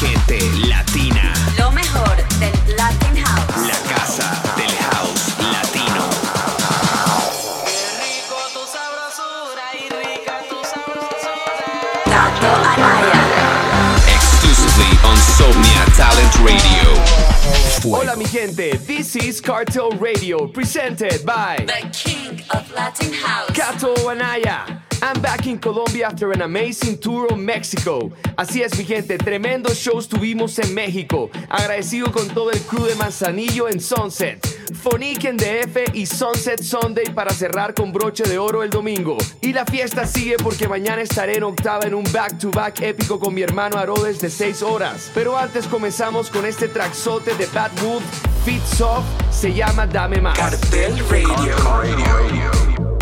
gente latina. Lo mejor del Latin House. La casa del house latino. Gato Amaya. Exclusively on Somnia Talent Radio. Hola mi gente, this is Cartel Radio presented by The King of Latin House. Kato Anaya. I'm back in Colombia after an amazing tour of Mexico. Así es mi gente, tremendos shows tuvimos en México. Agradecido con todo el crew de Manzanillo en Sunset. Fonique en DF y Sunset Sunday para cerrar con broche de oro el domingo. Y la fiesta sigue porque mañana estaré en octava en un back-to-back épico con mi hermano Arodes de 6 horas. Pero antes comenzamos con este traxote de Bad Wolf, Fit Soft, se llama Dame Más. Cartel Radio.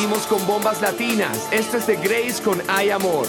Seguimos con bombas latinas. Este es de Grace con Hay Amor.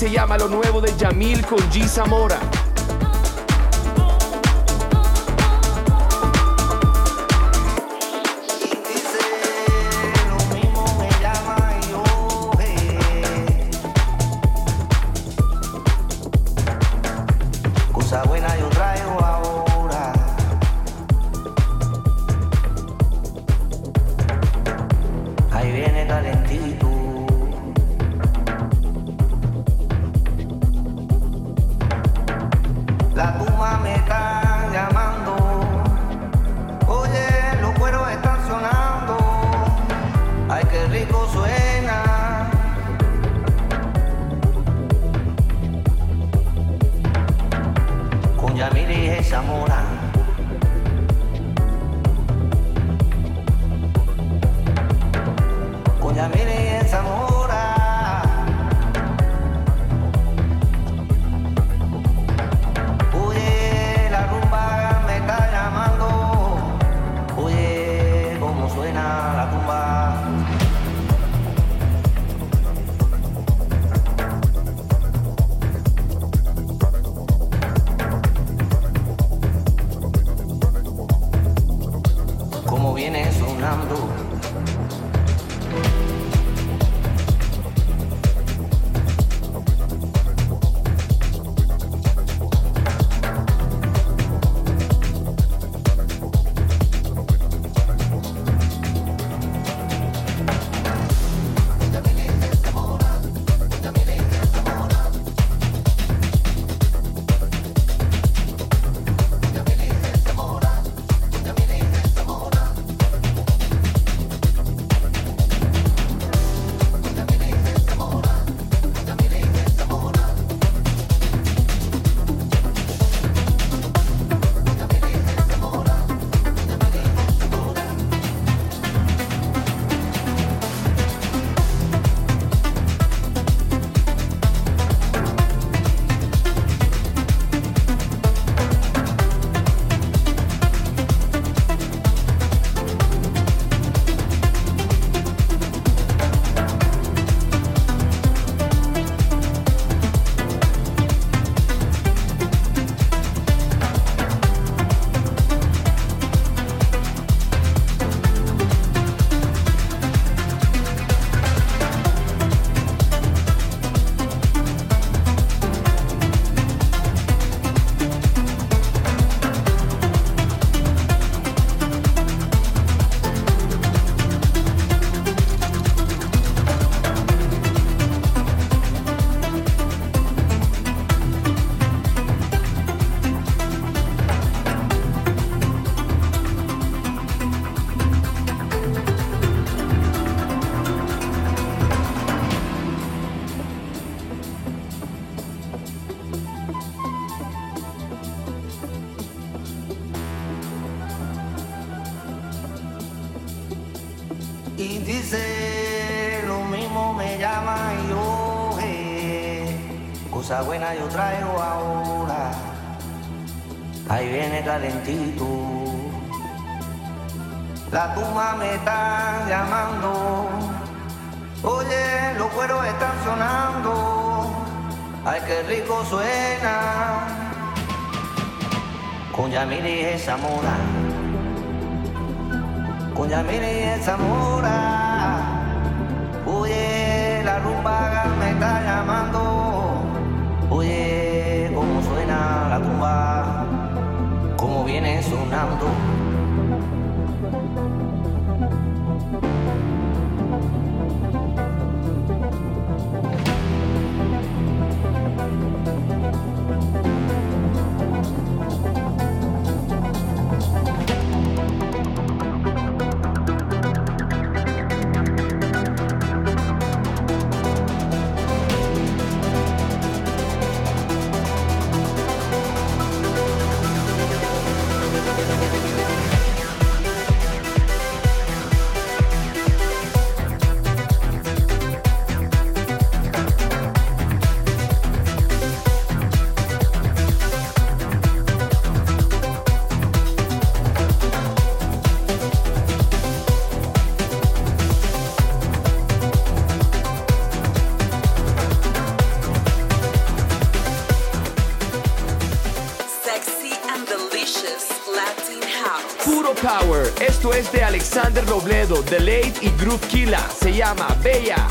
se llama Lo Nuevo de Yamil con G. Zamora. Ahí viene calentito. viene sonando. Dice lo mismo me llama y yo, cosa buena yo traigo ahora. Ahí viene calentito. La tumba me está llamando. Oye, los cueros están sonando. Ay, qué rico suena. Con Yamili y Zamora. Con Yamili y Zamora. Rumba me está llamando. Oye, cómo suena la tumba. Cómo viene sonando. Esto es de Alexander Robledo, The Late y Groove Killa. Se llama Bella.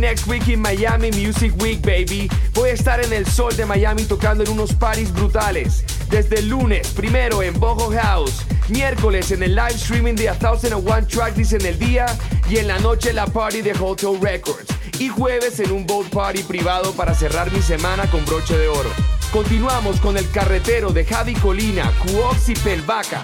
Next week in Miami Music Week, baby. Voy a estar en el sol de Miami tocando en unos parties brutales. Desde el lunes, primero en Boho House, miércoles en el live streaming de A Thousand and One Track This en el día y en la noche la party de Hotel Records. Y jueves en un boat party privado para cerrar mi semana con broche de oro. Continuamos con el carretero de Javi Colina, Cuox y Pelvaca.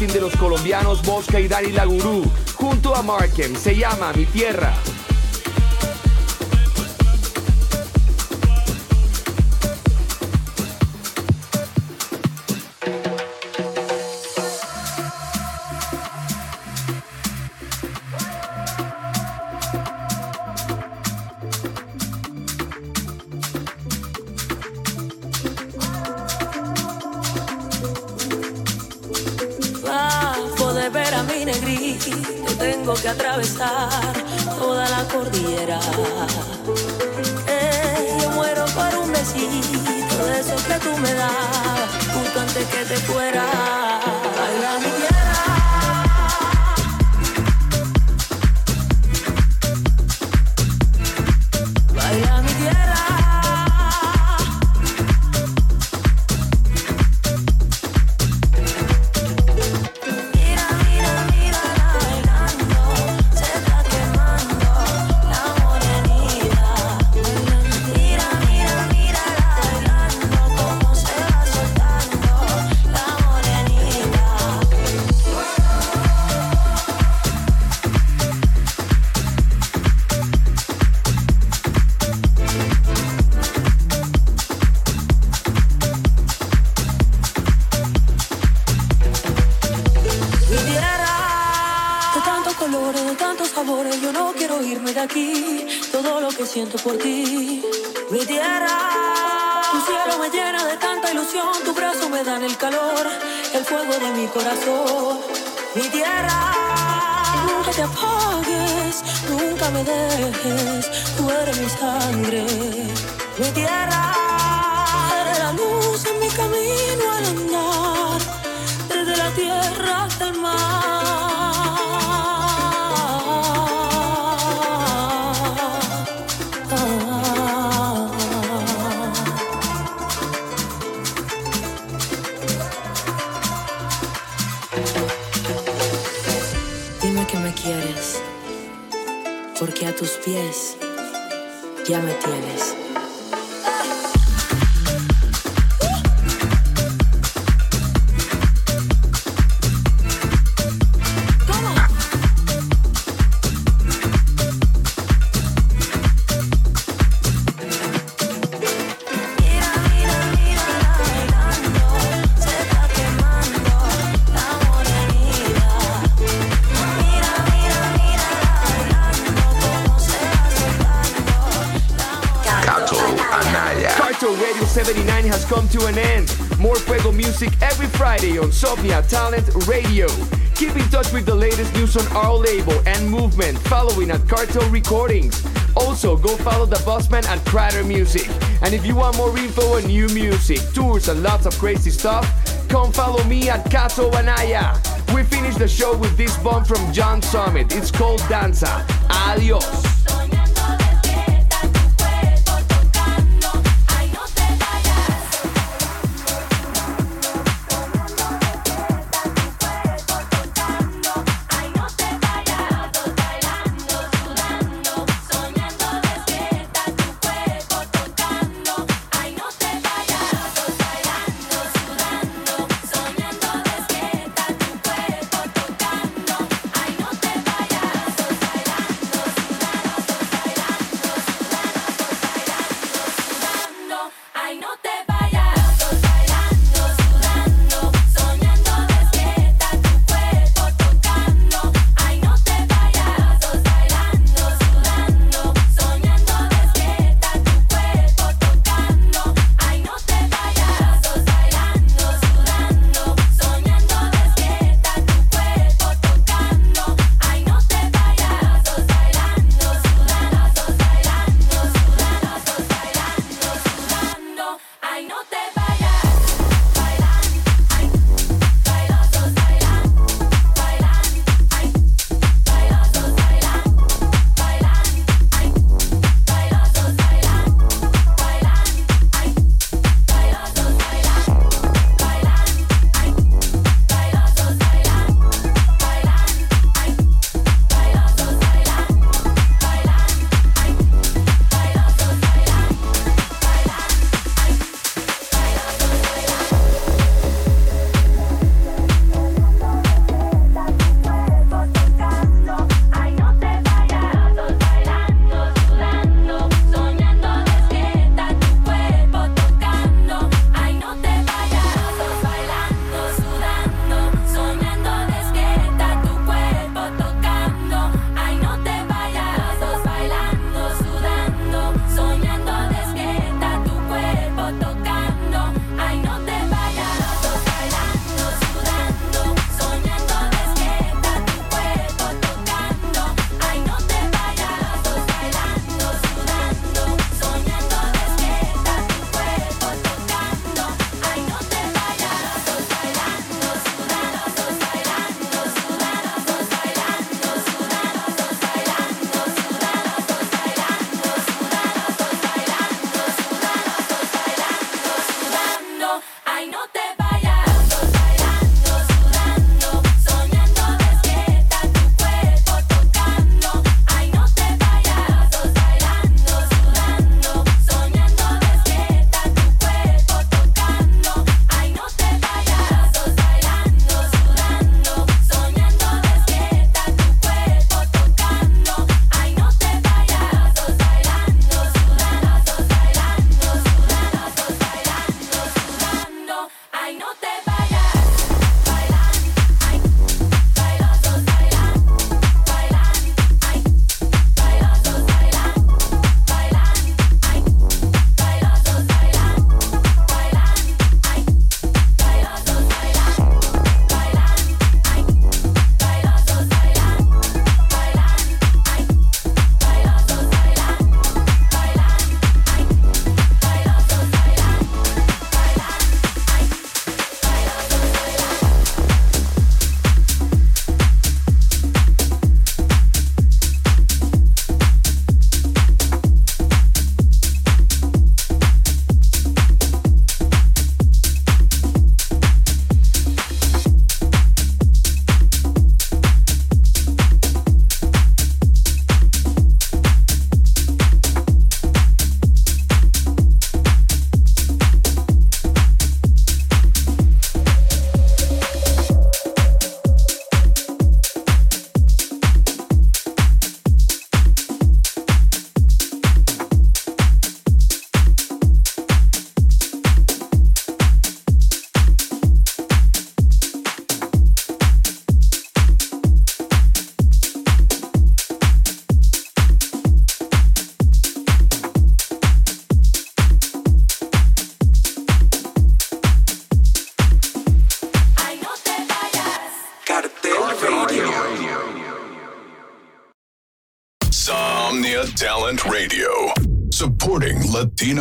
De los colombianos Bosca y Dani La Gurú, junto a Markem, se llama Mi Tierra. Tu brazo me da el calor, el fuego de mi corazón. Mi tierra, nunca te apagues, nunca me dejes, tú eres mi sangre. Mi tierra, tus pies ya me tienes. 79 has come to an end. More Fuego music every Friday on Sopnia Talent Radio. Keep in touch with the latest news on our label and movement following at Cartel Recordings. Also, go follow the Bossman at Crater Music. And if you want more info on new music, tours, and lots of crazy stuff, come follow me at Cato Anaya. We finish the show with this bomb from John Summit. It's called Danza. Adios.